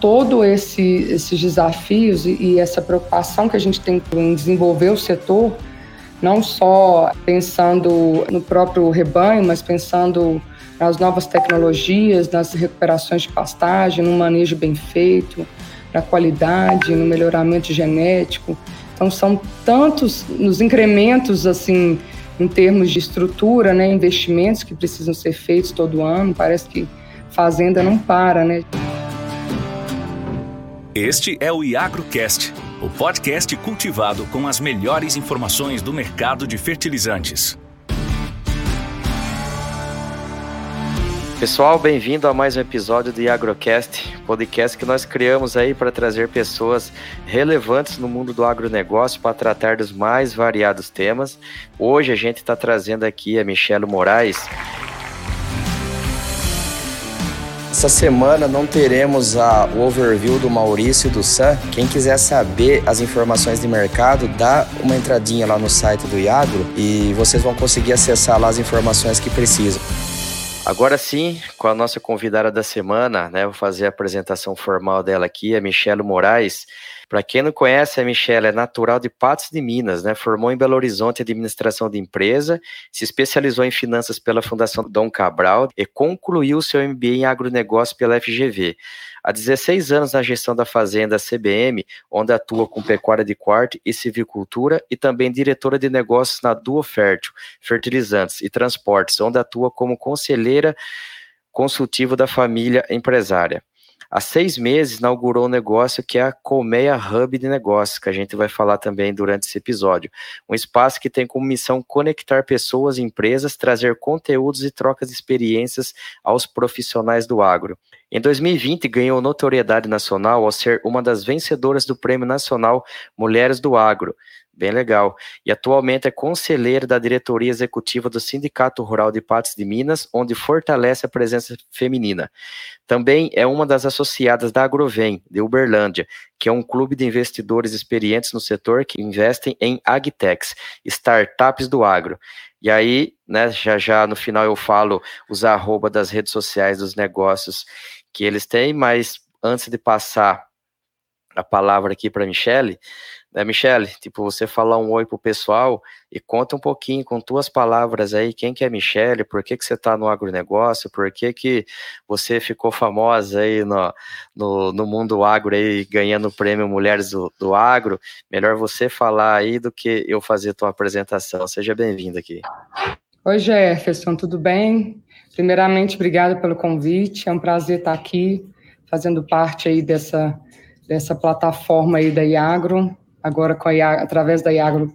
Todo esse, esses desafios e, essa preocupação que a gente tem em desenvolver o setor, não só pensando no próprio rebanho, mas pensando nas novas tecnologias, nas recuperações de pastagem, no manejo bem feito, na qualidade, no melhoramento genético. Então são tantos nos incrementos assim em termos de estrutura, né, investimentos que precisam ser feitos todo ano. Parece que fazenda não para, né? Este é o IagroCast, o podcast cultivado com as melhores informações do mercado de fertilizantes. Pessoal, bem-vindo a mais um episódio do Agrocast, podcast que nós criamos aí para trazer pessoas relevantes no mundo do agronegócio para tratar dos mais variados temas. Hoje a gente está trazendo aqui a Michelle Moraes. Essa semana não teremos a, o overview do Maurício e do Sam. Quem quiser saber as informações de mercado, dá uma entradinha lá no site do Iagro e vocês vão conseguir acessar lá as informações que precisam. Agora sim, com a nossa convidada da semana, né? Vou fazer a apresentação formal dela aqui, a Michelle Moraes. Para quem não conhece, a Michelle é natural de Patos de Minas, né? Formou em Belo Horizonte administração de empresa, se especializou em finanças pela Fundação Dom Cabral e concluiu seu MBA em agronegócio pela FGV. Há 16 anos na gestão da fazenda CBM, onde atua com pecuária de corte e civicultura, e também diretora de negócios na Duo Fértil, fertilizantes e transportes, onde atua como conselheira consultiva da família empresária. Há seis meses inaugurou um negócio que é a Colmeia Hub de Negócios, que a gente vai falar também durante esse episódio. Um espaço que tem como missão conectar pessoas e empresas, trazer conteúdos e trocas de experiências aos profissionais do agro. Em 2020, ganhou notoriedade nacional ao ser uma das vencedoras do Prêmio Nacional Mulheres do Agro. Bem legal. E atualmente é conselheira da diretoria executiva do Sindicato Rural de Patos de Minas, onde fortalece a presença feminina. Também é uma das associadas da Agrovem, de Uberlândia, que é um clube de investidores experientes no setor que investem em agtechs, startups do agro. E aí, né, já já no final eu falo os arroba das redes sociais dos negócios que eles têm, mas antes de passar a palavra aqui para a Michele, né, Michele, tipo, você falar um oi pro pessoal e conta um pouquinho com tuas palavras aí, quem que é Michele, por que que você está no agronegócio, por que que você ficou famosa aí no, no, no mundo agro aí, ganhando o prêmio Mulheres do, do Agro, melhor você falar aí do que eu fazer tua apresentação, seja bem-vindo aqui. Oi Jefferson, tudo bem? Primeiramente, obrigada pelo convite. É um prazer estar aqui fazendo parte aí dessa, dessa plataforma aí da Iagro, agora com a Iagro, através da Iagro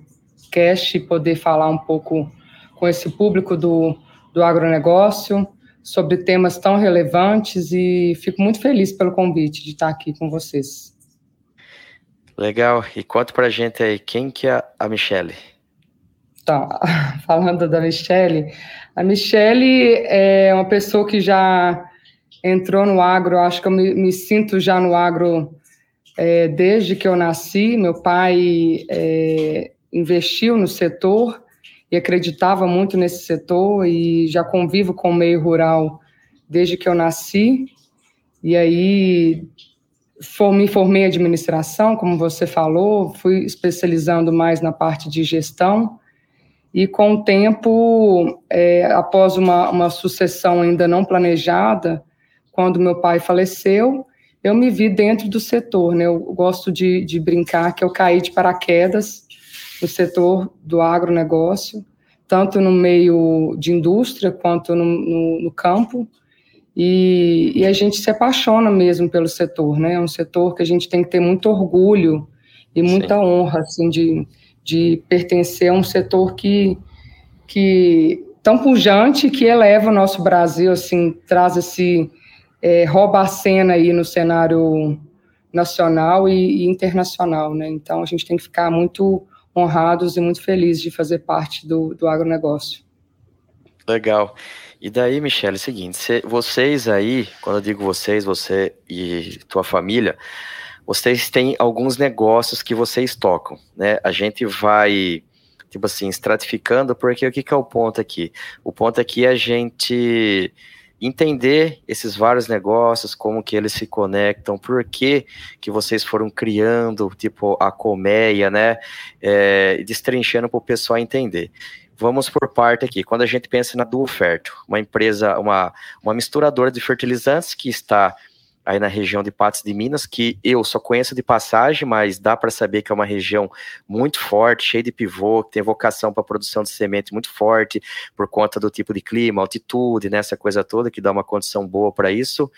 Cash, poder falar um pouco com esse público do, do agronegócio sobre temas tão relevantes e fico muito feliz pelo convite de estar aqui com vocês. Legal. E conta pra gente aí, quem que é a Michele? Então, falando da Michele, a Michele é uma pessoa que já entrou no agro, acho que eu me, me sinto já no agro é, desde que eu nasci. Meu pai é, investiu no setor e acreditava muito nesse setor e já convivo com o meio rural desde que eu nasci. E aí for, me formei em administração, como você falou, fui especializando mais na parte de gestão e com o tempo, é, após uma, uma sucessão ainda não planejada, quando meu pai faleceu, eu me vi dentro do setor, né? Eu gosto de, de brincar que eu caí de paraquedas no setor do agronegócio, tanto no meio de indústria quanto no, no, no campo, e, e, a gente se apaixona mesmo pelo setor, né? É um setor que a gente tem que ter muito orgulho e muita Sim. honra, assim, de, de pertencer a um setor que, que tão pujante que eleva o nosso Brasil, assim, traz esse é, rouba a cena aí no cenário nacional e, e, internacional, né? Então a gente tem que ficar muito honrados e muito felizes de fazer parte do, do agronegócio. Legal. E daí, Michele, é o seguinte, vocês aí, quando eu digo vocês, você e tua família, vocês têm alguns negócios que vocês tocam, né? A gente vai, tipo assim, estratificando, porque o que, que é o ponto aqui? O ponto aqui é a gente entender esses vários negócios, como que eles se conectam, por que que vocês foram criando, tipo, a colmeia, né, é, destrinchando para o pessoal entender. Vamos por parte aqui. Quando a gente pensa na Duo Fértil, uma empresa, uma, uma misturadora de fertilizantes que está aí na região de Patos de Minas, que eu só conheço de passagem, mas dá para saber que é uma região muito forte, cheia de pivô, que tem vocação para produção de semente muito forte, por conta do tipo de clima, altitude, né, essa coisa toda, que dá uma condição boa para isso.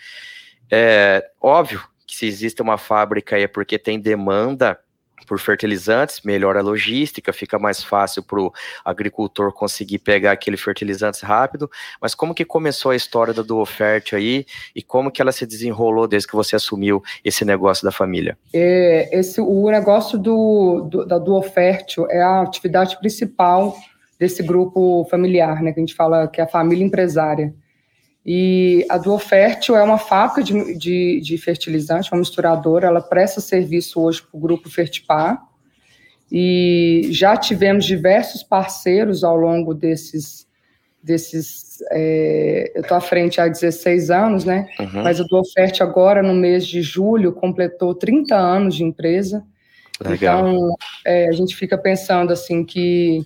É óbvio que se existe uma fábrica aí é porque tem demanda por fertilizantes, melhora a logística, fica mais fácil para o agricultor conseguir pegar aquele fertilizantes rápido. Mas como que começou a história da Duofert aí e como que ela se desenrolou desde que você assumiu esse negócio da família? É, esse, o negócio do, do, da Duofert é a atividade principal desse grupo familiar, né, que a gente fala que é a família empresária. E a Duofértil é uma fábrica de, de, de, fertilizante, uma misturadora, ela presta serviço hoje para o grupo Fertipar, e já tivemos diversos parceiros ao longo desses, desses é, eu estou à frente há 16 anos, né, uhum. mas a Duofert agora, no mês de julho, completou 30 anos de empresa, Legal. então é, a gente fica pensando assim que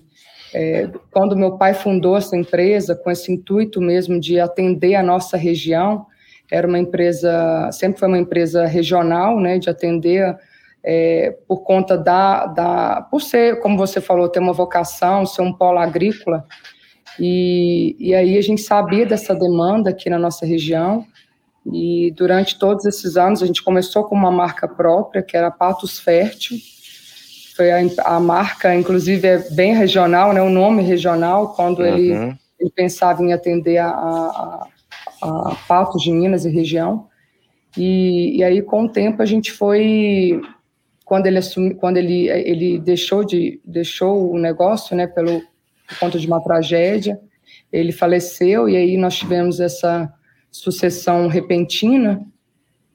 é, quando meu pai fundou essa empresa, com esse intuito mesmo de atender a nossa região, era uma empresa, sempre foi uma empresa regional, né, de atender é, por conta da, da, por ser, como você falou, ter uma vocação, ser um polo agrícola, e, e aí a gente sabia dessa demanda aqui na nossa região, e durante todos esses anos a gente começou com uma marca própria, que era Patos Fértil, foi a, a, marca, inclusive é bem regional, né, o nome regional, quando uhum. ele, ele pensava em atender a, a, a, Patos de Minas e região. E, e aí, com o tempo, a gente foi, quando ele assumi, quando ele, ele deixou, de, deixou o negócio, né, pelo, por conta de uma tragédia, ele faleceu, e aí nós tivemos essa sucessão repentina,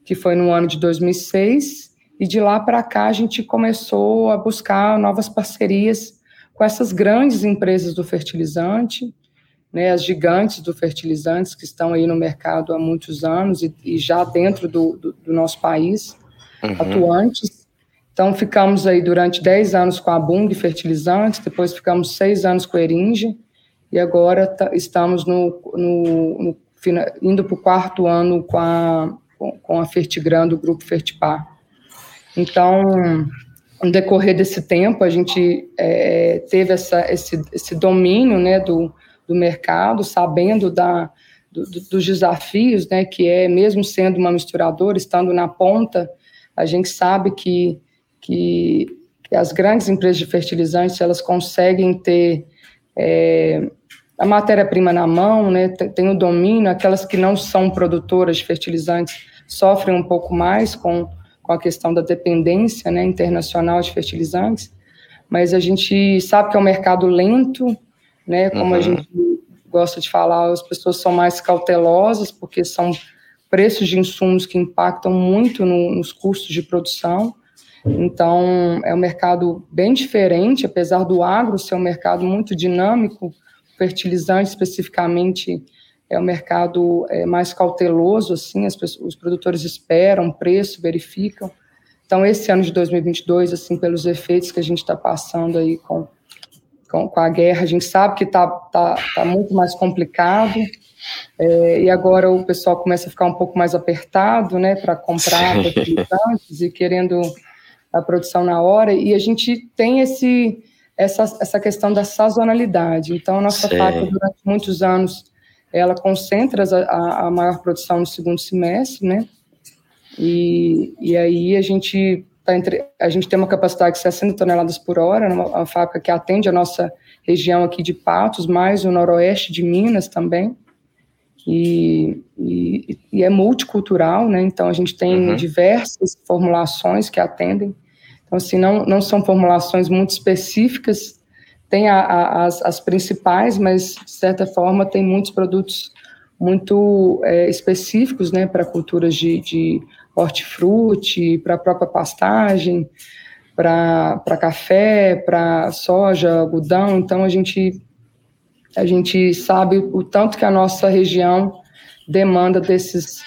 que foi no ano de 2006, e de lá para cá a gente começou a buscar novas parcerias com essas grandes empresas do fertilizante, né, as gigantes do fertilizantes que estão aí no mercado há muitos anos e, e já dentro do, do, do nosso país, uhum. atuantes. Então, ficamos aí durante 10 anos com a Bung Fertilizantes, depois ficamos seis anos com a Eringe, e agora estamos no, no, no indo para o quarto ano com a, com a Fertigran do Grupo Fertipar. Então, no decorrer desse tempo, a gente é, teve essa, esse, esse domínio né, do, do mercado, sabendo da, do, dos desafios, né, que é, mesmo sendo uma misturadora, estando na ponta, a gente sabe que, que, que as grandes empresas de fertilizantes, elas conseguem ter é, a matéria-prima na mão, né, tem, tem o domínio, aquelas que não são produtoras de fertilizantes sofrem um pouco mais com com a questão da dependência né, internacional de fertilizantes, mas a gente sabe que é um mercado lento, né, como uhum. a gente gosta de falar, as pessoas são mais cautelosas, porque são preços de insumos que impactam muito no, nos custos de produção. Então, é um mercado bem diferente, apesar do agro ser um mercado muito dinâmico, fertilizante especificamente é um mercado é, mais cauteloso, assim, as pessoas, os produtores esperam preço, verificam. Então, esse ano de 2022, assim, pelos efeitos que a gente está passando aí com, com, com, a guerra, a gente sabe que está tá, tá muito mais complicado, é, e agora o pessoal começa a ficar um pouco mais apertado, né, para comprar fertilizantes e querendo a produção na hora, e a gente tem esse, essa, essa questão da sazonalidade. Então, a nossa fábrica, durante muitos anos, ela concentra a, a maior produção no segundo semestre, né? E, e aí a gente tá entre, a gente tem uma capacidade de 60 toneladas por hora, uma, fábrica que atende a nossa região aqui de Patos, mais o noroeste de Minas também. E, e, e é multicultural, né? Então a gente tem uhum. diversas formulações que atendem. Então assim não não são formulações muito específicas tem a, a, as, as, principais, mas de certa forma tem muitos produtos muito é, específicos, né, para culturas de, de hortifruti, para a própria pastagem, para café, para soja, algodão. Então a gente a gente sabe o tanto que a nossa região demanda desses,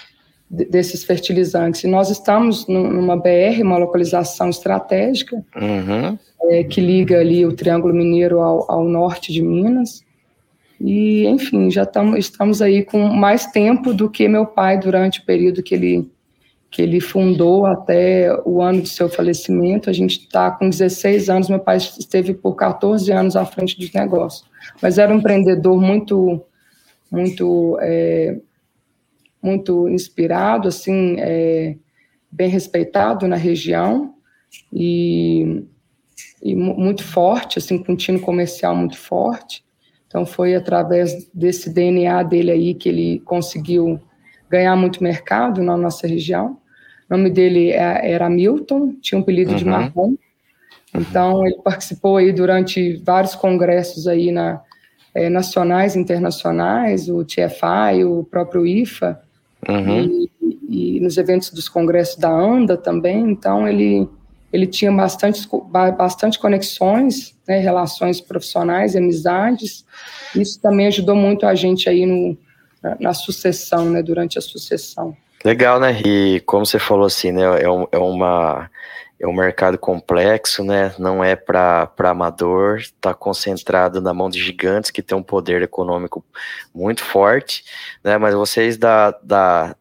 desses fertilizantes. E nós estamos numa BR, uma localização estratégica, uhum. é, que liga ali o Triângulo Mineiro ao, ao norte de Minas. E, enfim, já tamo, estamos aí com mais tempo do que meu pai durante o período que ele, que ele fundou até o ano de seu falecimento. A gente está com 16 anos, meu pai esteve por 14 anos à frente dos negócios. Mas era um empreendedor muito, muito, é, muito inspirado, assim, é, bem respeitado na região e, e muito forte, assim, com um time comercial muito forte. Então, foi através desse DNA dele aí que ele conseguiu ganhar muito mercado na nossa região. O nome dele é, era Milton, tinha um apelido uhum. de Marrom. Então, ele participou aí durante vários congressos aí na, é, nacionais internacionais, o TFI, o próprio IFA, uhum. e, e, nos eventos dos congressos da ANDA também. Então, ele, ele tinha bastante, bastante conexões, né, relações profissionais, amizades. Isso também ajudou muito a gente aí no, na, na sucessão, né, durante a sucessão. Legal, né? E como você falou assim, né? É, um, é uma é um mercado complexo, né? Não é para amador, está concentrado na mão de gigantes que tem um poder econômico muito forte, né? Mas vocês da, da,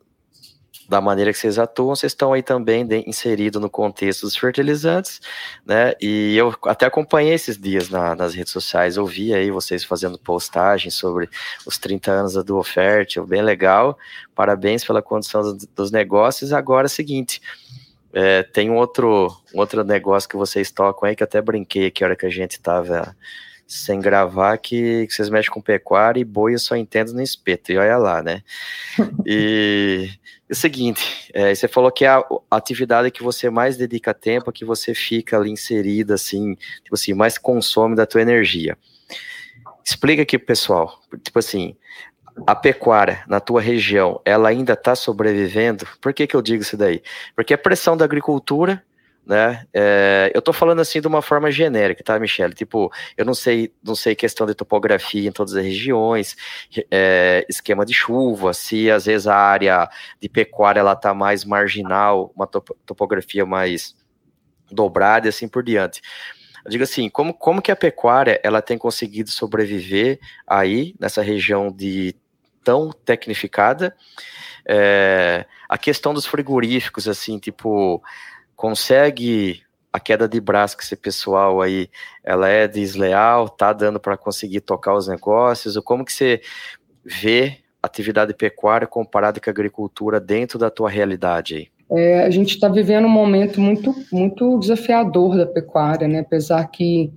da maneira que vocês atuam, vocês estão aí também inseridos no contexto dos fertilizantes, né? E eu até acompanhei esses dias na, nas redes sociais, ouvi aí vocês fazendo postagens sobre os 30 anos da Duo Fértil, bem legal. Parabéns pela condição dos, dos negócios. Agora é o seguinte, é, tem um outro, um outro negócio que vocês tocam aí que eu até brinquei aqui a hora que a gente estava sem gravar que, que, vocês mexem com pecuária e boi eu só entendo no espeto, e olha lá, né? E é o seguinte, é, você falou que é a, a, atividade que você mais dedica tempo, que você fica ali inserida, assim, tipo assim, mais consome da tua energia. Explica aqui pro pessoal, tipo assim, a pecuária na tua região, ela ainda está sobrevivendo? Por que que eu digo isso daí? Porque a pressão da agricultura né? É, eu tô falando assim de uma forma genérica, tá, Michele? Tipo, eu não sei, não sei questão de topografia em todas as regiões, é, esquema de chuva, se às vezes a área de pecuária ela tá mais marginal, uma topografia mais dobrada e assim por diante. Eu digo assim, como, como que a pecuária ela tem conseguido sobreviver aí nessa região de tão tecnificada? É, a questão dos frigoríficos, assim, tipo, consegue a queda de braço que esse pessoal aí, ela é desleal, tá dando para conseguir tocar os negócios, ou como que você vê atividade pecuária comparada com a agricultura dentro da tua realidade aí? É, a gente está vivendo um momento muito, muito desafiador da pecuária, né? apesar que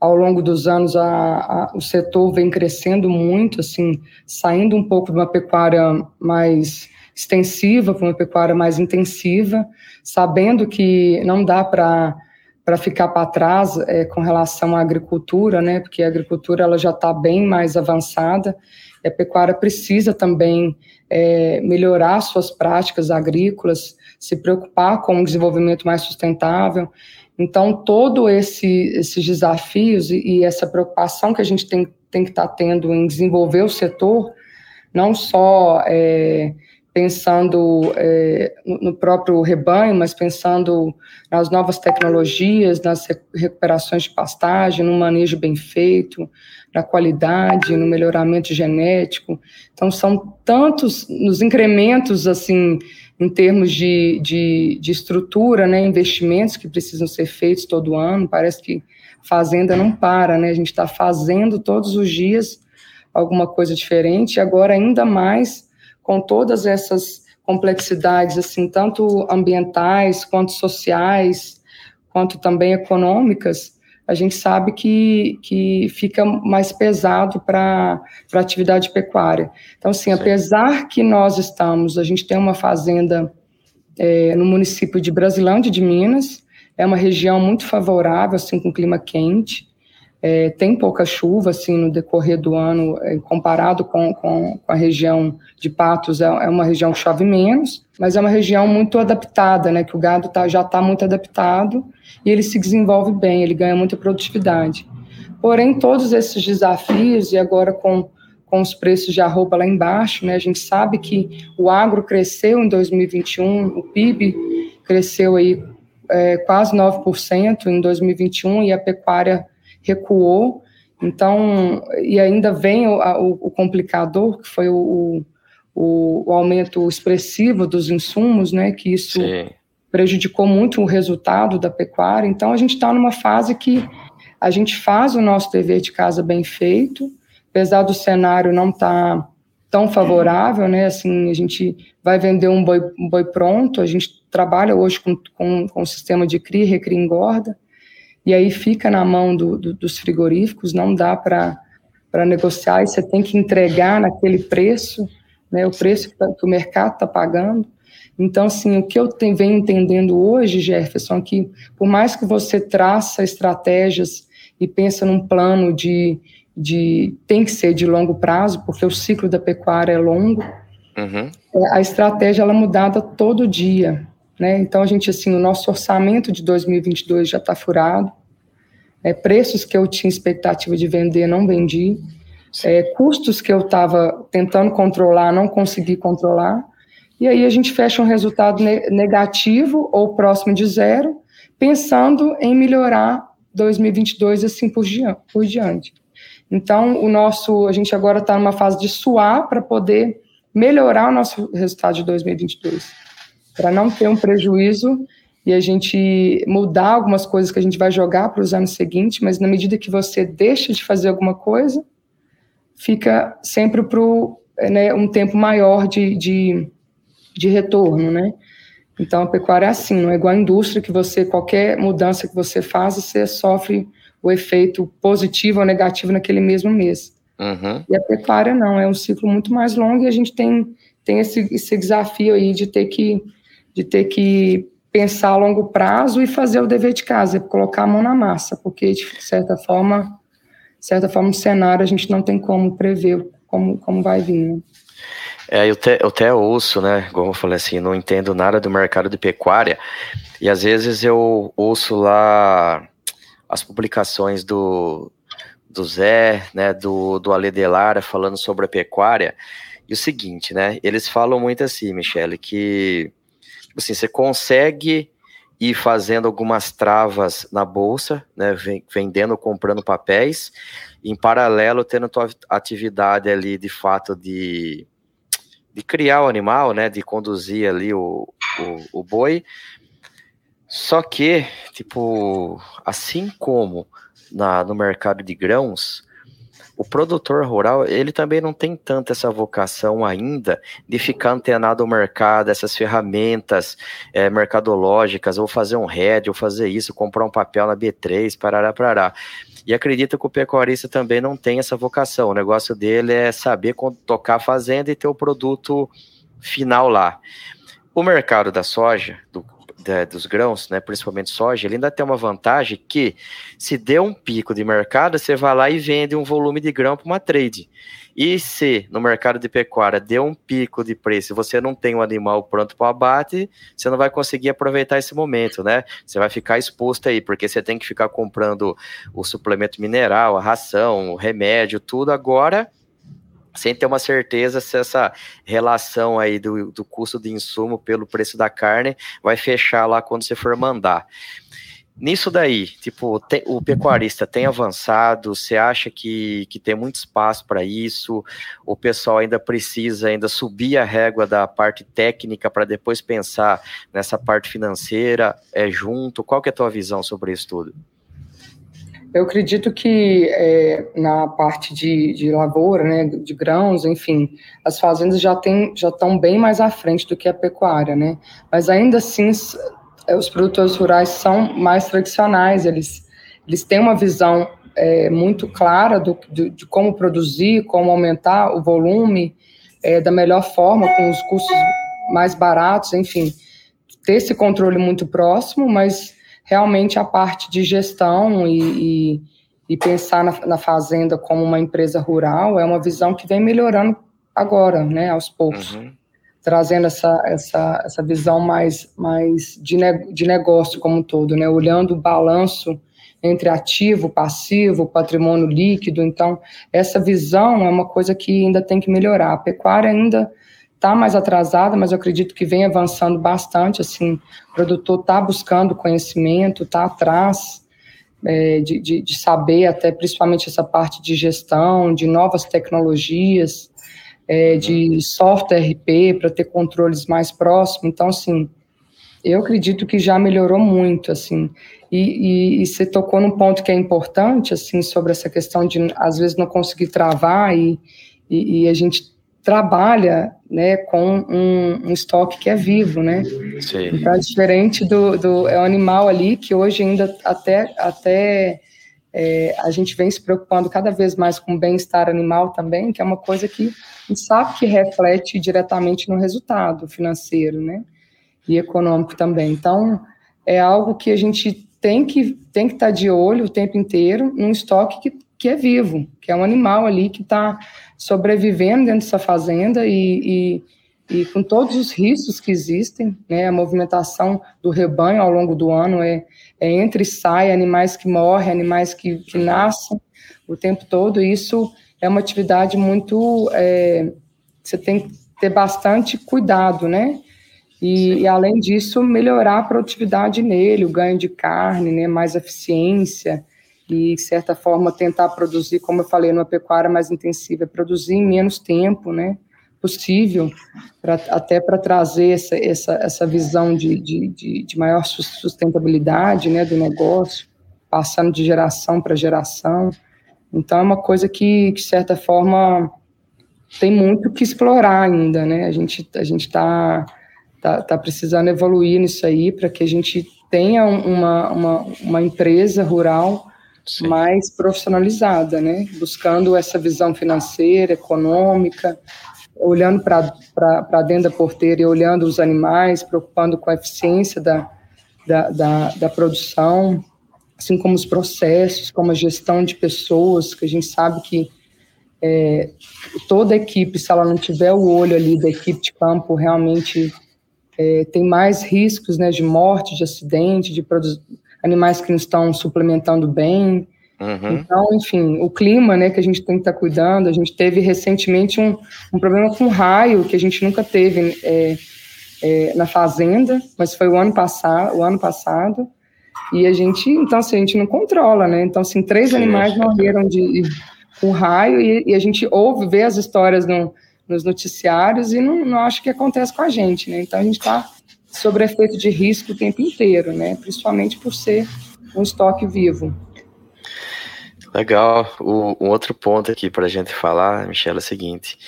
ao longo dos anos a, a, o setor vem crescendo muito, assim, saindo um pouco de uma pecuária mais extensiva para uma pecuária mais intensiva, sabendo que não dá para para ficar para trás é, com relação à agricultura, né? Porque a agricultura ela já está bem mais avançada. E a pecuária precisa também é, melhorar suas práticas agrícolas, se preocupar com um desenvolvimento mais sustentável. Então, todo esse esses desafios e, e essa preocupação que a gente tem, tem que estar tá tendo em desenvolver o setor, não só é, pensando é, no próprio rebanho, mas pensando nas novas tecnologias, nas recuperações de pastagem, no manejo bem feito, na qualidade, no melhoramento genético. Então, são tantos nos incrementos, assim, em termos de, de, de estrutura, né, investimentos que precisam ser feitos todo ano. Parece que fazenda não para, né? A gente está fazendo todos os dias alguma coisa diferente, agora ainda mais com todas essas complexidades, assim, tanto ambientais quanto sociais, quanto também econômicas, a gente sabe que, que fica mais pesado para a atividade pecuária. Então, assim, Sim. apesar que nós estamos, a gente tem uma fazenda é, no município de Brasilândia de Minas, é uma região muito favorável, assim, com clima quente, é, tem pouca chuva assim no decorrer do ano, é, comparado com, com, com, a região de Patos, é, é, uma região que chove menos, mas é uma região muito adaptada, né, que o gado tá, já está muito adaptado e ele se desenvolve bem, ele ganha muita produtividade. Porém, todos esses desafios, e agora com, com os preços de arroba lá embaixo, né? A gente sabe que o agro cresceu em 2021, o PIB cresceu aí é, quase 9% em 2021 e a pecuária recuou. Então, e ainda vem o, o, o complicador, que foi o, o, aumento expressivo dos insumos, né? Que isso Sim. prejudicou muito o resultado da pecuária. Então, a gente está numa fase que a gente faz o nosso dever de casa bem feito, apesar do cenário não estar tá tão favorável, né? Assim, a gente vai vender um boi, um boi pronto, a gente trabalha hoje com, com, com o sistema de cria, recria engorda, e aí fica na mão do, do, dos frigoríficos, não dá para negociar, e você tem que entregar naquele preço, né, o preço que, tá, que o mercado está pagando. Então, assim, o que eu venho entendendo hoje, Jefferson, é que por mais que você traça estratégias e pensa num plano de, de tem que ser de longo prazo, porque o ciclo da pecuária é longo, uhum. É, a estratégia ela é mudada todo dia, né? Então a gente assim, o nosso orçamento de 2022 já está furado, é, preços que eu tinha expectativa de vender não vendi, é, custos que eu estava tentando controlar não consegui controlar, e aí a gente fecha um resultado ne negativo ou próximo de zero, pensando em melhorar 2022 assim por, por diante. Então, o nosso, a gente agora está numa fase de suar para poder melhorar o nosso resultado de 2022, para não ter um prejuízo e a gente mudar algumas coisas que a gente vai jogar para os anos seguintes, mas na medida que você deixa de fazer alguma coisa, fica sempre para né, um tempo maior de, de, de retorno, né? Então, a pecuária é assim, não é igual a indústria que você, qualquer mudança que você faz, você sofre o efeito positivo ou negativo naquele mesmo mês. Uhum. E a pecuária não, é um ciclo muito mais longo e a gente tem, tem esse, esse desafio aí de ter, que, de ter que pensar a longo prazo e fazer o dever de casa, colocar a mão na massa, porque de certa forma, de certa forma, o cenário a gente não tem como prever como, como vai vir. Né? É, eu até, eu até ouço, né? Como eu falei assim, não entendo nada do mercado de pecuária. E às vezes eu ouço lá as publicações do, do Zé, né? Do, do Ale Delara falando sobre a pecuária. E o seguinte, né? Eles falam muito assim, Michele, que tipo assim, você consegue ir fazendo algumas travas na bolsa, né? Vendendo, comprando papéis, em paralelo tendo tua atividade ali de fato de de criar o animal, né, de conduzir ali o, o, o boi. Só que, tipo, assim como na, no mercado de grãos, o produtor rural, ele também não tem tanta essa vocação ainda de ficar antenado ao mercado, essas ferramentas é, mercadológicas, ou fazer um head, ou fazer isso, comprar um papel na B3, parará, parará. E acredita que o pecuarista também não tem essa vocação. O negócio dele é saber tocar a fazenda e ter o produto final lá. O mercado da soja, do, da, dos grãos, né, principalmente soja, ele ainda tem uma vantagem que, se der um pico de mercado, você vai lá e vende um volume de grão para uma trade. E se no mercado de pecuária deu um pico de preço, você não tem um animal pronto para abate, você não vai conseguir aproveitar esse momento, né? Você vai ficar exposto aí, porque você tem que ficar comprando o suplemento mineral, a ração, o remédio, tudo agora sem ter uma certeza se essa relação aí do, do custo de insumo pelo preço da carne vai fechar lá quando você for mandar. Nisso daí, tipo, o pecuarista tem avançado? Você acha que, que tem muito espaço para isso? O pessoal ainda precisa ainda subir a régua da parte técnica para depois pensar nessa parte financeira é junto? Qual que é a tua visão sobre isso tudo? Eu acredito que é, na parte de, de lavoura, né, de grãos, enfim, as fazendas já têm, já estão bem mais à frente do que a pecuária, né? Mas ainda assim é, os produtores rurais são mais tradicionais, eles, eles têm uma visão é, muito clara do, de, de, como produzir, como aumentar o volume é, da melhor forma, com os custos mais baratos, enfim, ter esse controle muito próximo, mas realmente a parte de gestão e, e, e pensar na, na, fazenda como uma empresa rural é uma visão que vem melhorando agora, né, aos poucos. Uhum trazendo essa, essa, essa visão mais, mais de, ne, de negócio como um todo, né? olhando o balanço entre ativo, passivo, patrimônio líquido. Então, essa visão é uma coisa que ainda tem que melhorar. A pecuária ainda está mais atrasada, mas eu acredito que vem avançando bastante. Assim, o produtor está buscando conhecimento, está atrás é, de, de, de, saber, até principalmente essa parte de gestão, de novas tecnologias, é, de software RP para ter controles mais próximos. Então, assim, eu acredito que já melhorou muito, assim. E, e, e, você tocou num ponto que é importante, assim, sobre essa questão de, às vezes, não conseguir travar e, e, e a gente trabalha né, com um, um, estoque que é vivo, né? Sim. Então, é diferente do, do é um animal ali que hoje ainda até, até é, a gente vem se preocupando cada vez mais com o bem-estar animal também, que é uma coisa que a gente sabe que reflete diretamente no resultado financeiro, né? E econômico também. Então, é algo que a gente tem que tem que estar tá de olho o tempo inteiro num estoque que, que é vivo, que é um animal ali que está sobrevivendo dentro dessa fazenda e, e, e, com todos os riscos que existem, né, a movimentação do rebanho ao longo do ano é, é entre e sai, animais que morrem, animais que, que nascem o tempo todo, isso é uma atividade muito, é, você tem que ter bastante cuidado, né, e, e, além disso, melhorar a produtividade nele, o ganho de carne, né, mais eficiência, e, de certa forma, tentar produzir, como eu falei, numa pecuária mais intensiva, produzir em menos tempo, né, possível, pra, até para trazer essa, essa, essa visão de, de, de, de maior sustentabilidade, né, do negócio, passando de geração para geração. Então, é uma coisa que, de certa forma, tem muito que explorar ainda, né, a gente a está tá, tá precisando evoluir nisso aí para que a gente tenha uma, uma, uma empresa rural Mais profissionalizada, né? Buscando essa visão financeira, econômica, olhando para dentro da porteira e olhando os animais, preocupando com a eficiência da, da, da, da, produção, assim como os processos, como a gestão de pessoas, que a gente sabe que é, toda equipe, se ela não tiver o olho ali da equipe de campo, realmente é, tem mais riscos né, de morte, de acidente, de animais que não estão suplementando bem. Uhum. Então, enfim, o clima, né, que a gente tem que estar tá cuidando. A gente teve recentemente um, um problema com raio que a gente nunca teve é, é, na fazenda, mas foi o ano passado, o ano passado. E a gente, então, assim, a gente não controla, né? Então, assim, três Sim, animais morreram de com raio e, e, a gente ouve, vê as histórias no, nos noticiários e não, não acho que acontece com a gente, né? Então, a gente está sobre efeito de risco o tempo inteiro, né? Principalmente por ser um estoque vivo. Legal. O, um outro ponto aqui para a gente falar, Michelle, é o seguinte: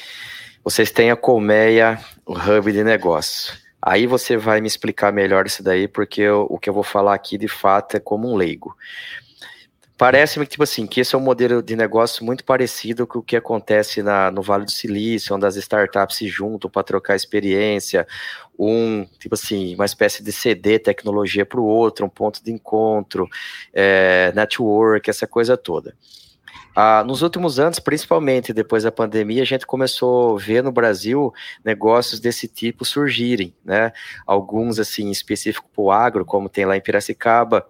vocês têm a Colmeia, o hub de negócio. Aí você vai me explicar melhor isso daí, porque eu, o que eu vou falar aqui de fato é como um leigo. Parece-me que, tipo assim, que esse é um modelo de negócio muito parecido com o que acontece na, no Vale do Silício, onde as startups se juntam para trocar experiência, um, tipo assim, uma espécie de CD tecnologia para o outro, um ponto de encontro, é, network, essa coisa toda. Ah, nos últimos anos, principalmente depois da pandemia, a gente começou a ver no Brasil negócios desse tipo surgirem, né? Alguns, assim, específico para o agro, como tem lá em Piracicaba,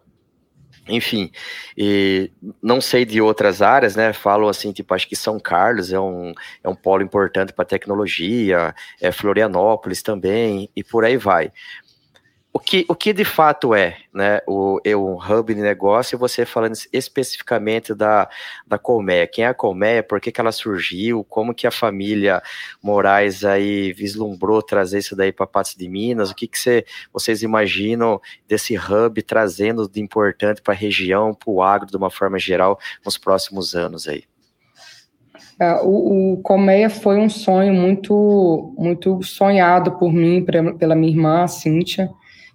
enfim, e não sei de outras áreas, né? Falo assim, tipo, acho que São Carlos é um, é um polo importante para tecnologia, é Florianópolis também, e por aí vai o que, o que de fato é, né, o, é um hub de negócio, você falando especificamente da, da Colmeia, quem é a Colmeia, por que, que ela surgiu, como que a família Moraes aí vislumbrou trazer isso daí para Patos de Minas, o que, que você, vocês imaginam desse hub trazendo de importante para a região, para o agro de uma forma geral, nos próximos anos aí? É, o, o Colmeia foi um sonho muito, muito sonhado por mim, pela minha irmã, Cíntia,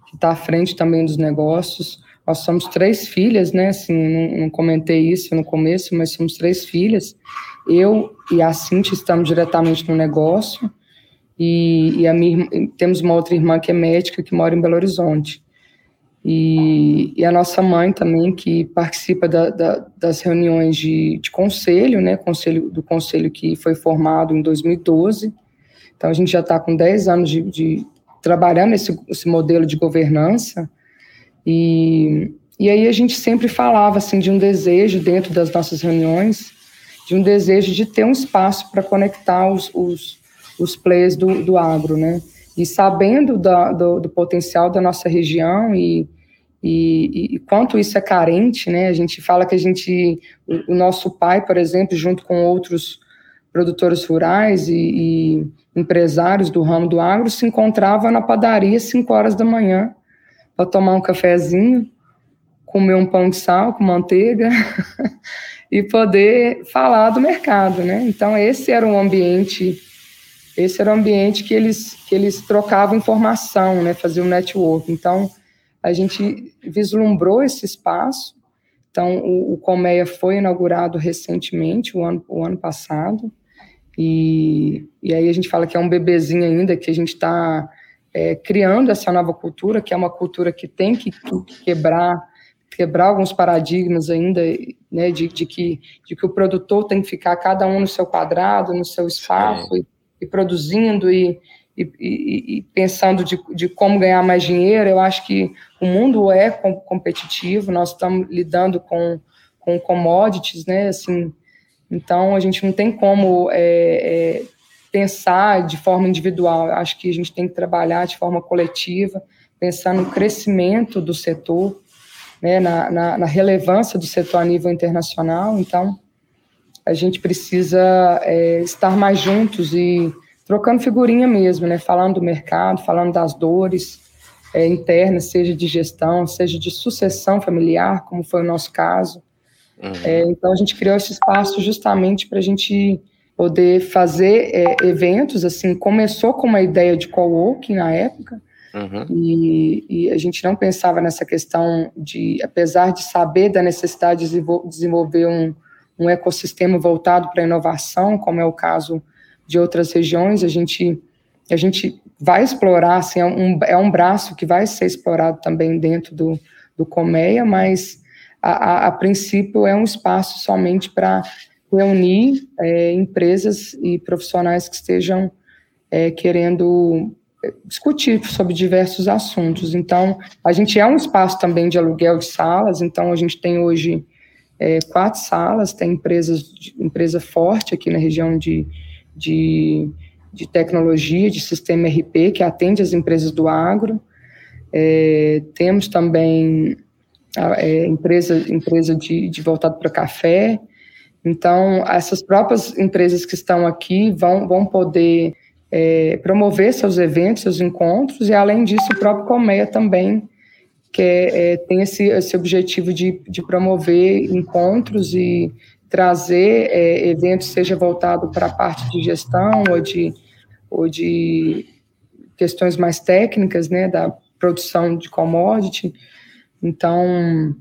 que está à frente também dos negócios. Nós somos três filhas, né? Assim, não, não, comentei isso no começo, mas somos três filhas. Eu e a Cintia estamos diretamente no negócio e, e a minha, temos uma outra irmã que é médica que mora em Belo Horizonte. E, e a nossa mãe também, que participa da, da, das reuniões de, de conselho, né? Conselho, do conselho que foi formado em 2012. Então, a gente já está com 10 anos de, de trabalhando esse, esse modelo de governança e, e aí a gente sempre falava assim de um desejo dentro das nossas reuniões, de um desejo de ter um espaço para conectar os, os, os players do, do agro, né? E sabendo da, do, do, potencial da nossa região e, e, e, quanto isso é carente, né? A gente fala que a gente, o, o nosso pai, por exemplo, junto com outros produtores rurais e, e empresários do ramo do agro, se encontrava na padaria às 5 horas da manhã para tomar um cafezinho comer um pão de sal com manteiga e poder falar do mercado, né? Então esse era um ambiente, esse era um ambiente que eles que eles trocavam informação, né? Faziam network. Então a gente vislumbrou esse espaço. Então o, o Colmeia foi inaugurado recentemente, o ano, o ano passado. E, e aí a gente fala que é um bebezinho ainda que a gente está é, criando essa nova cultura, que é uma cultura que tem que, que quebrar quebrar alguns paradigmas ainda, né, de, de, que, de que o produtor tem que ficar cada um no seu quadrado, no seu espaço, e, e, produzindo e, e, e, pensando de, de como ganhar mais dinheiro. Eu acho que o mundo é competitivo, nós estamos lidando com, com commodities, né, assim, então a gente não tem como é, é, pensar de forma individual, acho que a gente tem que trabalhar de forma coletiva, pensar no crescimento do setor, né, na, na, na, relevância do setor a nível internacional. Então, a gente precisa é, estar mais juntos e trocando figurinha mesmo, né, falando do mercado, falando das dores é, internas, seja de gestão, seja de sucessão familiar, como foi o nosso caso. Uhum. É, então, a gente criou esse espaço justamente para a gente poder fazer é, eventos, assim, começou com uma ideia de co-working na época, Uhum. E, e, a gente não pensava nessa questão de, apesar de saber da necessidade de desenvolver um, um ecossistema voltado para a inovação, como é o caso de outras regiões, a gente, a gente vai explorar, assim, é um, é um braço que vai ser explorado também dentro do, do Colmeia, mas a, a, a princípio é um espaço somente para reunir é, empresas e profissionais que estejam é, querendo discutir sobre diversos assuntos. Então, a gente é um espaço também de aluguel de salas, então a gente tem hoje é, quatro salas, tem empresas, empresa forte aqui na região de, de, de tecnologia, de sistema RP, que atende as empresas do agro. É, temos também é, empresa, empresa de, de voltado para café. Então, essas próprias empresas que estão aqui vão, vão poder é, promover seus eventos, seus encontros, e além disso, o próprio Colmeia também que é, é, tem esse, esse objetivo de, de promover encontros e trazer é, eventos, seja voltado para a parte de gestão ou de, ou de questões mais técnicas, né, da produção de commodity. Então,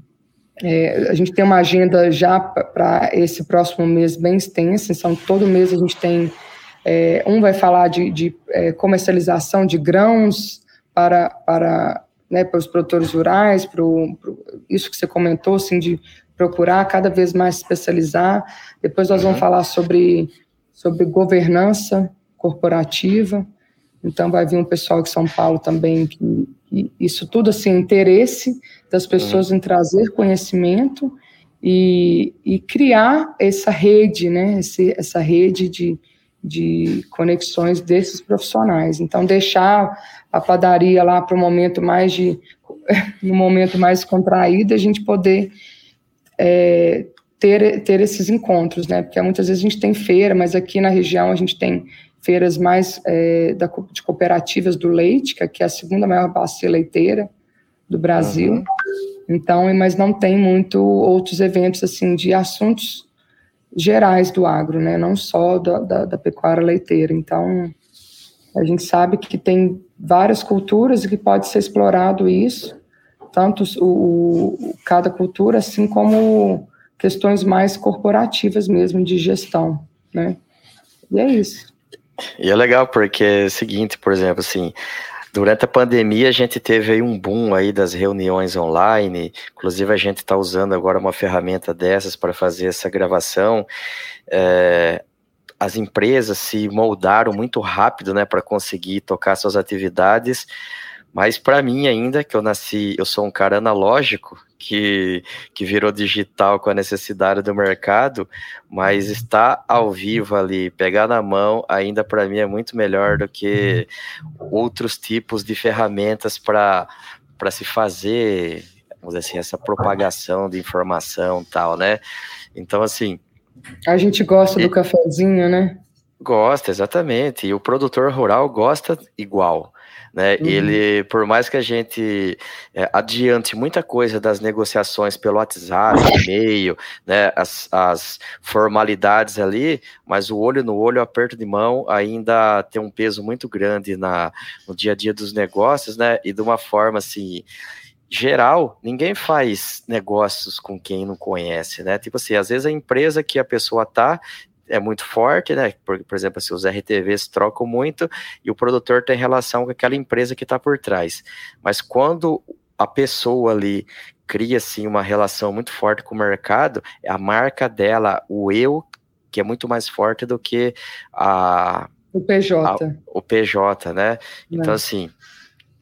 é, a gente tem uma agenda já para esse próximo mês bem extensa, então todo mês a gente tem é, um vai falar de, de é, comercialização de grãos para, para, né, para os produtores rurais, para o, isso que você comentou, assim, de procurar cada vez mais especializar. Depois nós vamos uhum. falar sobre, sobre governança corporativa. Então vai vir um pessoal de São Paulo também que, isso tudo assim interesse das pessoas uhum. em trazer conhecimento e, e criar essa rede, né? Esse, essa rede de, de conexões desses profissionais. Então, deixar a padaria lá para o momento mais de no momento mais contraído, a gente poder é, ter, ter esses encontros, né? Porque muitas vezes a gente tem feira, mas aqui na região a gente tem feiras mais é, da, de cooperativas do leite, que é a segunda maior bacia leiteira do Brasil. Uhum. Então, mas não tem muito outros eventos assim de assuntos gerais do agro, né? não só da, da, da, pecuária leiteira. Então, a gente sabe que tem várias culturas e que pode ser explorado isso, tanto o, o, cada cultura, assim como questões mais corporativas mesmo, de gestão, né? E é isso. E é legal porque é o seguinte, por exemplo, assim, Durante a pandemia, a gente teve aí um boom aí das reuniões online. Inclusive, a gente está usando agora uma ferramenta dessas para fazer essa gravação. É, as empresas se moldaram muito rápido, né, para conseguir tocar suas atividades, Mas para mim ainda, que eu nasci, eu sou um cara analógico, que, que virou digital com a necessidade do mercado, mas estar ao vivo ali, pegar na mão, ainda para mim é muito melhor do que outros tipos de ferramentas para se fazer, vamos dizer assim, essa propagação de informação tal, né? Então, assim. A gente gosta e, do cafezinho, né? Gosta, exatamente. E o produtor rural gosta igual. Né? Uhum. Ele, por mais que a gente é, adiante muita coisa das negociações pelo WhatsApp, e-mail, né, as, as, formalidades ali, mas o olho no olho, o aperto de mão ainda tem um peso muito grande na, no dia a dia dos negócios, né? E de uma forma assim geral, ninguém faz negócios com quem não conhece, né? Tipo assim, às vezes a empresa que a pessoa tá é muito forte, né? Por, por exemplo, assim, os RTVs trocam muito e o produtor tem relação com aquela empresa que está por trás. Mas quando a pessoa ali cria assim uma relação muito forte com o mercado, é a marca dela, o eu, que é muito mais forte do que a o PJ. A, o PJ, né? Então, é. assim,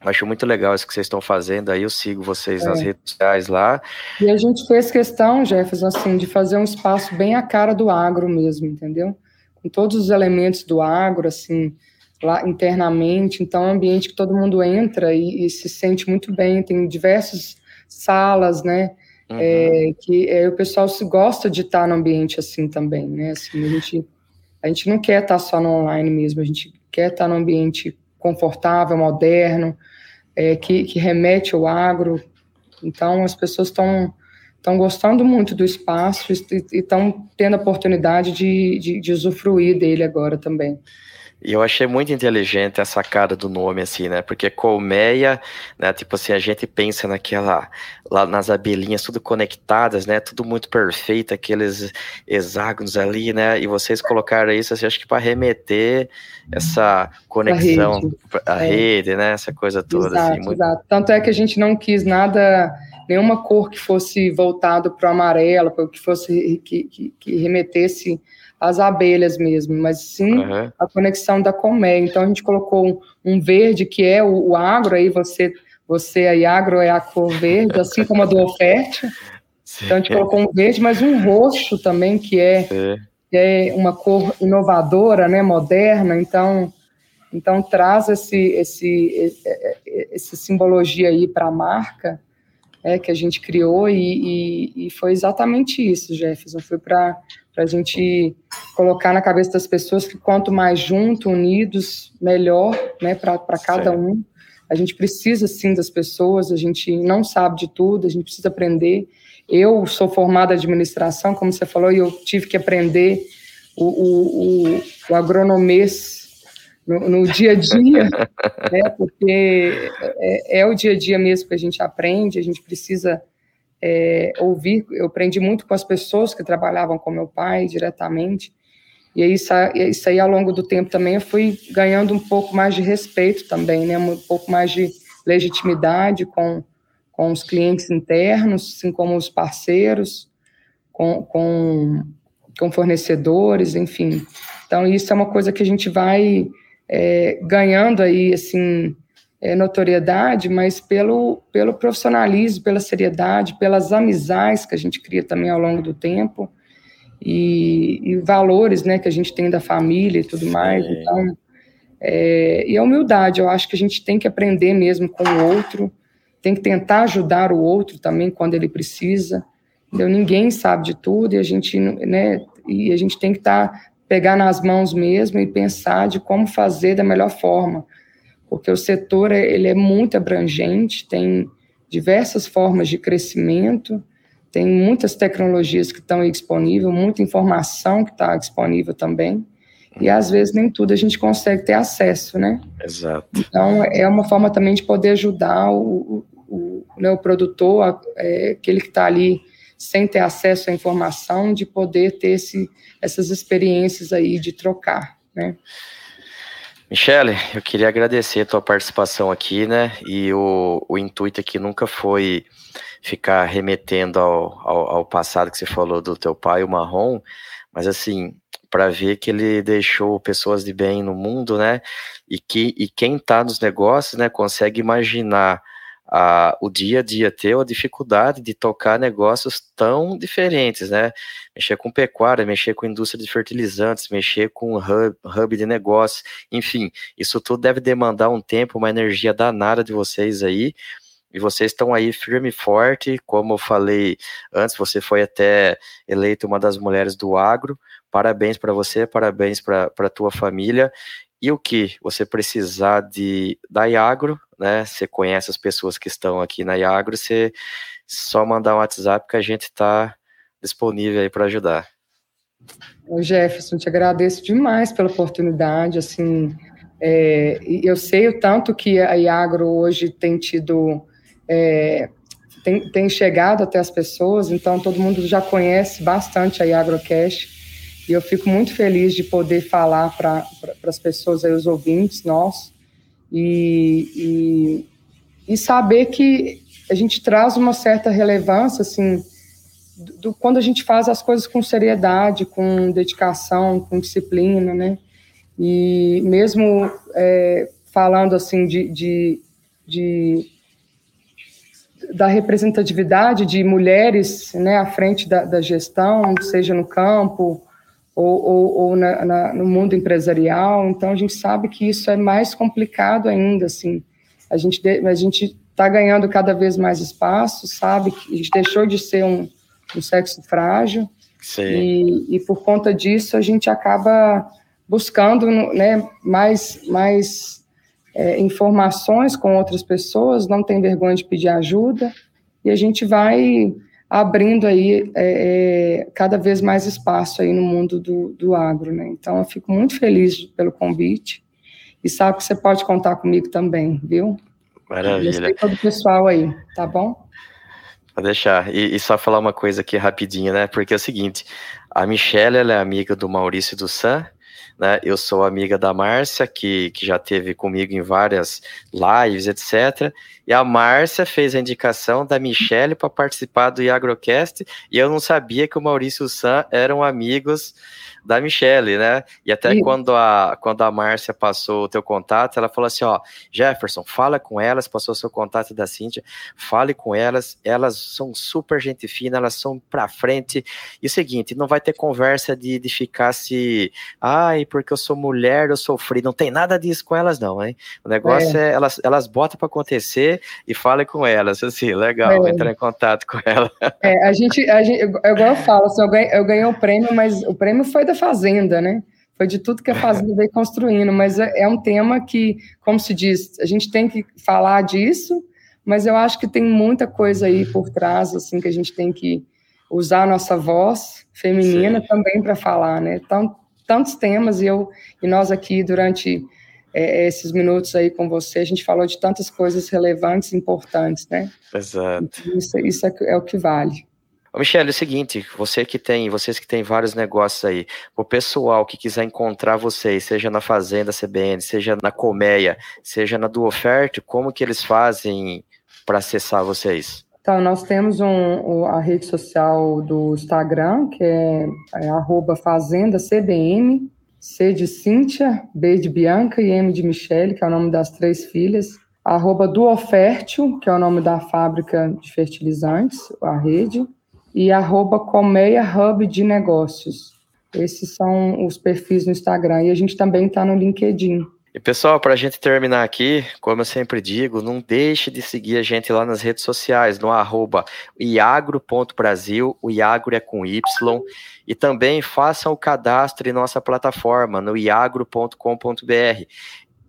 Acho muito legal isso que vocês estão fazendo aí, eu sigo vocês é. nas redes sociais lá. E a gente fez questão, Jefferson, assim, de fazer um espaço bem a cara do agro mesmo, entendeu? Com todos os elementos do agro, assim, lá internamente. Então, é um ambiente que todo mundo entra e, e se sente muito bem. Tem diversas salas, né? Uhum. É, que é, o pessoal se gosta de estar no ambiente assim também, né? Assim, a gente, a gente não quer estar só no online mesmo, a gente quer estar no ambiente confortável, moderno, é, que, que, remete ao agro. Então, as pessoas estão estão gostando muito do espaço e estão tendo a oportunidade de, de, de usufruir dele agora também. E eu achei muito inteligente essa cara do nome, assim, né? Porque colmeia, né? Tipo assim, a gente pensa naquela, lá nas abelhinhas, tudo conectadas, né? Tudo muito perfeito, aqueles hexágonos ali, né? E vocês colocaram isso, assim, acho que para remeter essa conexão, a rede, é. rede né? Essa coisa toda, assim, exato, assim. Muito... Exato. Tanto é que a gente não quis nada nenhuma cor que fosse voltado para o amarelo, que fosse que, que, que remetesse as abelhas mesmo, mas sim uhum. a conexão da colmeia. Então a gente colocou um, um verde que é o, o, agro, aí você, você aí agro é a cor verde, assim como a do oferte. Então a gente colocou um verde, mas um roxo também que é, que é uma cor inovadora, né, moderna. Então então traz esse esse essa simbologia aí para a marca. É, que a gente criou e, e, e foi exatamente isso, Jefferson. Foi para a gente colocar na cabeça das pessoas que quanto mais junto, unidos, melhor, né, para cada um. A gente precisa sim das pessoas, a gente não sabe de tudo, a gente precisa aprender. Eu sou formada em administração, como você falou, e eu tive que aprender o, o, o, o agronomês no, no, dia a dia, né, porque é, é o dia a dia mesmo que a gente aprende, a gente precisa é, ouvir, eu aprendi muito com as pessoas que trabalhavam com meu pai diretamente, e aí, isso aí ao longo do tempo também eu fui ganhando um pouco mais de respeito também, né, um pouco mais de legitimidade com, com os clientes internos, assim como os parceiros, com, com, com fornecedores, enfim. Então, isso é uma coisa que a gente vai é, ganhando aí, assim, é, notoriedade, mas pelo, pelo profissionalismo, pela seriedade, pelas amizades que a gente cria também ao longo do tempo e, e valores, né, que a gente tem da família e tudo mais. Então, é, e a humildade, eu acho que a gente tem que aprender mesmo com o outro, tem que tentar ajudar o outro também quando ele precisa. Entendeu? Ninguém sabe de tudo e a gente, né, e a gente tem que estar tá, pegar nas mãos mesmo e pensar de como fazer da melhor forma porque o setor ele é muito abrangente, tem diversas formas de crescimento, tem muitas tecnologias que estão disponíveis, muita informação que está disponível também, e às vezes nem tudo a gente consegue ter acesso, né? Exato. Então, é uma forma também de poder ajudar o, o, né, o produtor, é, aquele que está ali sem ter acesso à informação, de poder ter esse, essas experiências aí de trocar, né? Michele, eu queria agradecer a tua participação aqui, né? E o, o intuito aqui nunca foi ficar remetendo ao, ao, ao, passado que você falou do teu pai, o Marrom, mas assim, para ver que ele deixou pessoas de bem no mundo, né? E que e quem está nos negócios, né, consegue imaginar a, o dia a dia teu, a dificuldade de tocar negócios tão diferentes, né? Mexer com pecuária, mexer com indústria de fertilizantes, mexer com hub, hub de negócios, enfim, isso tudo deve demandar um tempo, uma energia danada de vocês aí. E vocês estão aí firme e forte, como eu falei antes, você foi até eleita uma das mulheres do agro. Parabéns para você, parabéns para a tua família. E o que você precisar de da Iagro, né? Você conhece as pessoas que estão aqui na Iagro, você só mandar um WhatsApp que a gente está disponível aí para ajudar. O Jefferson, te agradeço demais pela oportunidade, assim, é, eu sei o tanto que a Iagro hoje tem tido, é, tem, tem chegado até as pessoas, então todo mundo já conhece bastante a Iagrocast, e eu fico muito feliz de poder falar para as pessoas, aí, os ouvintes nossos, e, e, e, saber que a gente traz uma certa relevância, assim, do, do, quando a gente faz as coisas com seriedade, com dedicação, com disciplina, né? E mesmo é, falando, assim, de, de, de da representatividade de mulheres né, à frente da, da gestão, seja no campo ou, ou, ou na, na, no mundo empresarial. Então, a gente sabe que isso é mais complicado ainda, assim. A gente a gente está ganhando cada vez mais espaço, sabe? Que a gente deixou de ser um, um sexo frágil. Sim. E, e por conta disso, a gente acaba buscando né, mais, mais é, informações com outras pessoas, não tem vergonha de pedir ajuda, e a gente vai abrindo aí é, é, cada vez mais espaço aí no mundo do, do agro, né? Então, eu fico muito feliz pelo convite e sabe que você pode contar comigo também, viu? Maravilha. todo o pessoal aí, tá bom? Pode deixar. E, e, só falar uma coisa aqui rapidinho, né? Porque é o seguinte, a Michelle, ela é amiga do Maurício do Sam, né? Eu sou amiga da Márcia, que, que já teve comigo em várias lives, etc. E a Márcia fez a indicação da Michelle para participar do Iagrocast, e eu não sabia que o Maurício e o Sam eram amigos da Michelle, né? E até quando a, quando a Márcia passou o teu contato, ela falou assim: ó, Jefferson, fala com elas, passou o seu contato da Cíntia, fale com elas, elas são super gente fina, elas são pra frente. E o seguinte, não vai ter conversa de, de ficar se, ai, porque eu sou mulher, eu sofri. Não tem nada disso com elas, não, hein? O negócio é, é elas, elas botam para acontecer e fale com elas. Assim, legal, é. entrar em contato com ela. É, a gente, a gente, igual eu falo, assim, eu, ganhei, eu ganhei o prêmio, mas o prêmio foi da da fazenda, né? Foi de tudo que a fazenda veio construindo, mas é, é um tema que, como se diz, a gente tem que falar disso, mas eu acho que tem muita coisa aí por trás, assim, que a gente tem que usar a nossa voz feminina Sim. também para falar, né? Então, tantos temas e eu e nós aqui durante é, esses minutos aí com você, a gente falou de tantas coisas relevantes, importantes, né? Exato. Isso, isso é, é o que vale. Ô Michele, é o seguinte, você que tem, vocês que têm vários negócios aí, o pessoal que quiser encontrar vocês, seja na Fazenda CBN, seja na Colmeia, seja na do Oferte, como que eles fazem para acessar vocês? Então, nós temos um, a rede social do Instagram, que é, é arroba Fazenda CBN, C de Cíntia, B de Bianca e M de Michele, que é o nome das três filhas. Arroba do Ofértil, que é o nome da fábrica de fertilizantes, a rede e arroba Colmeia Hub de Negócios. Esses são os perfis no Instagram. E a gente também está no LinkedIn. E pessoal, para a gente terminar aqui, como eu sempre digo, não deixe de seguir a gente lá nas redes sociais, no arroba iagro.brasil, o iagro é com Y, e também façam o cadastro em nossa plataforma, no iagro.com.br.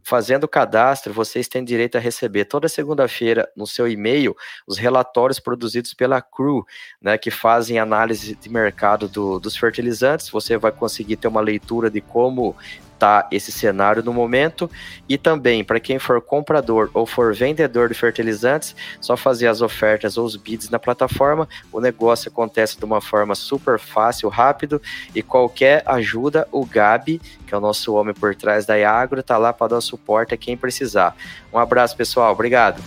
Fazendo o cadastro, vocês têm direito a receber toda segunda-feira no seu e-mail os relatórios produzidos pela CRU, né, que fazem análise de mercado do, dos fertilizantes. Você vai conseguir ter uma leitura de como está esse cenário no momento e também para quem for comprador ou for vendedor de fertilizantes, só fazer as ofertas ou os bids na plataforma, o negócio acontece de uma forma super fácil, rápido e qualquer ajuda, o Gabi, que é o nosso homem por trás da Iagro, está lá para dar suporte a quem precisar. Um abraço, pessoal. Obrigado.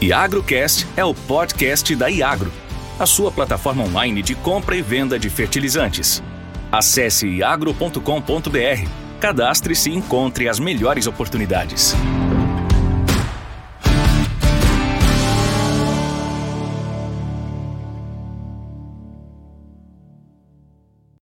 IagroCast é o podcast da Iagro, a sua plataforma online de compra e venda de fertilizantes. Acesse agro.com.br, cadastre-se e encontre as melhores oportunidades.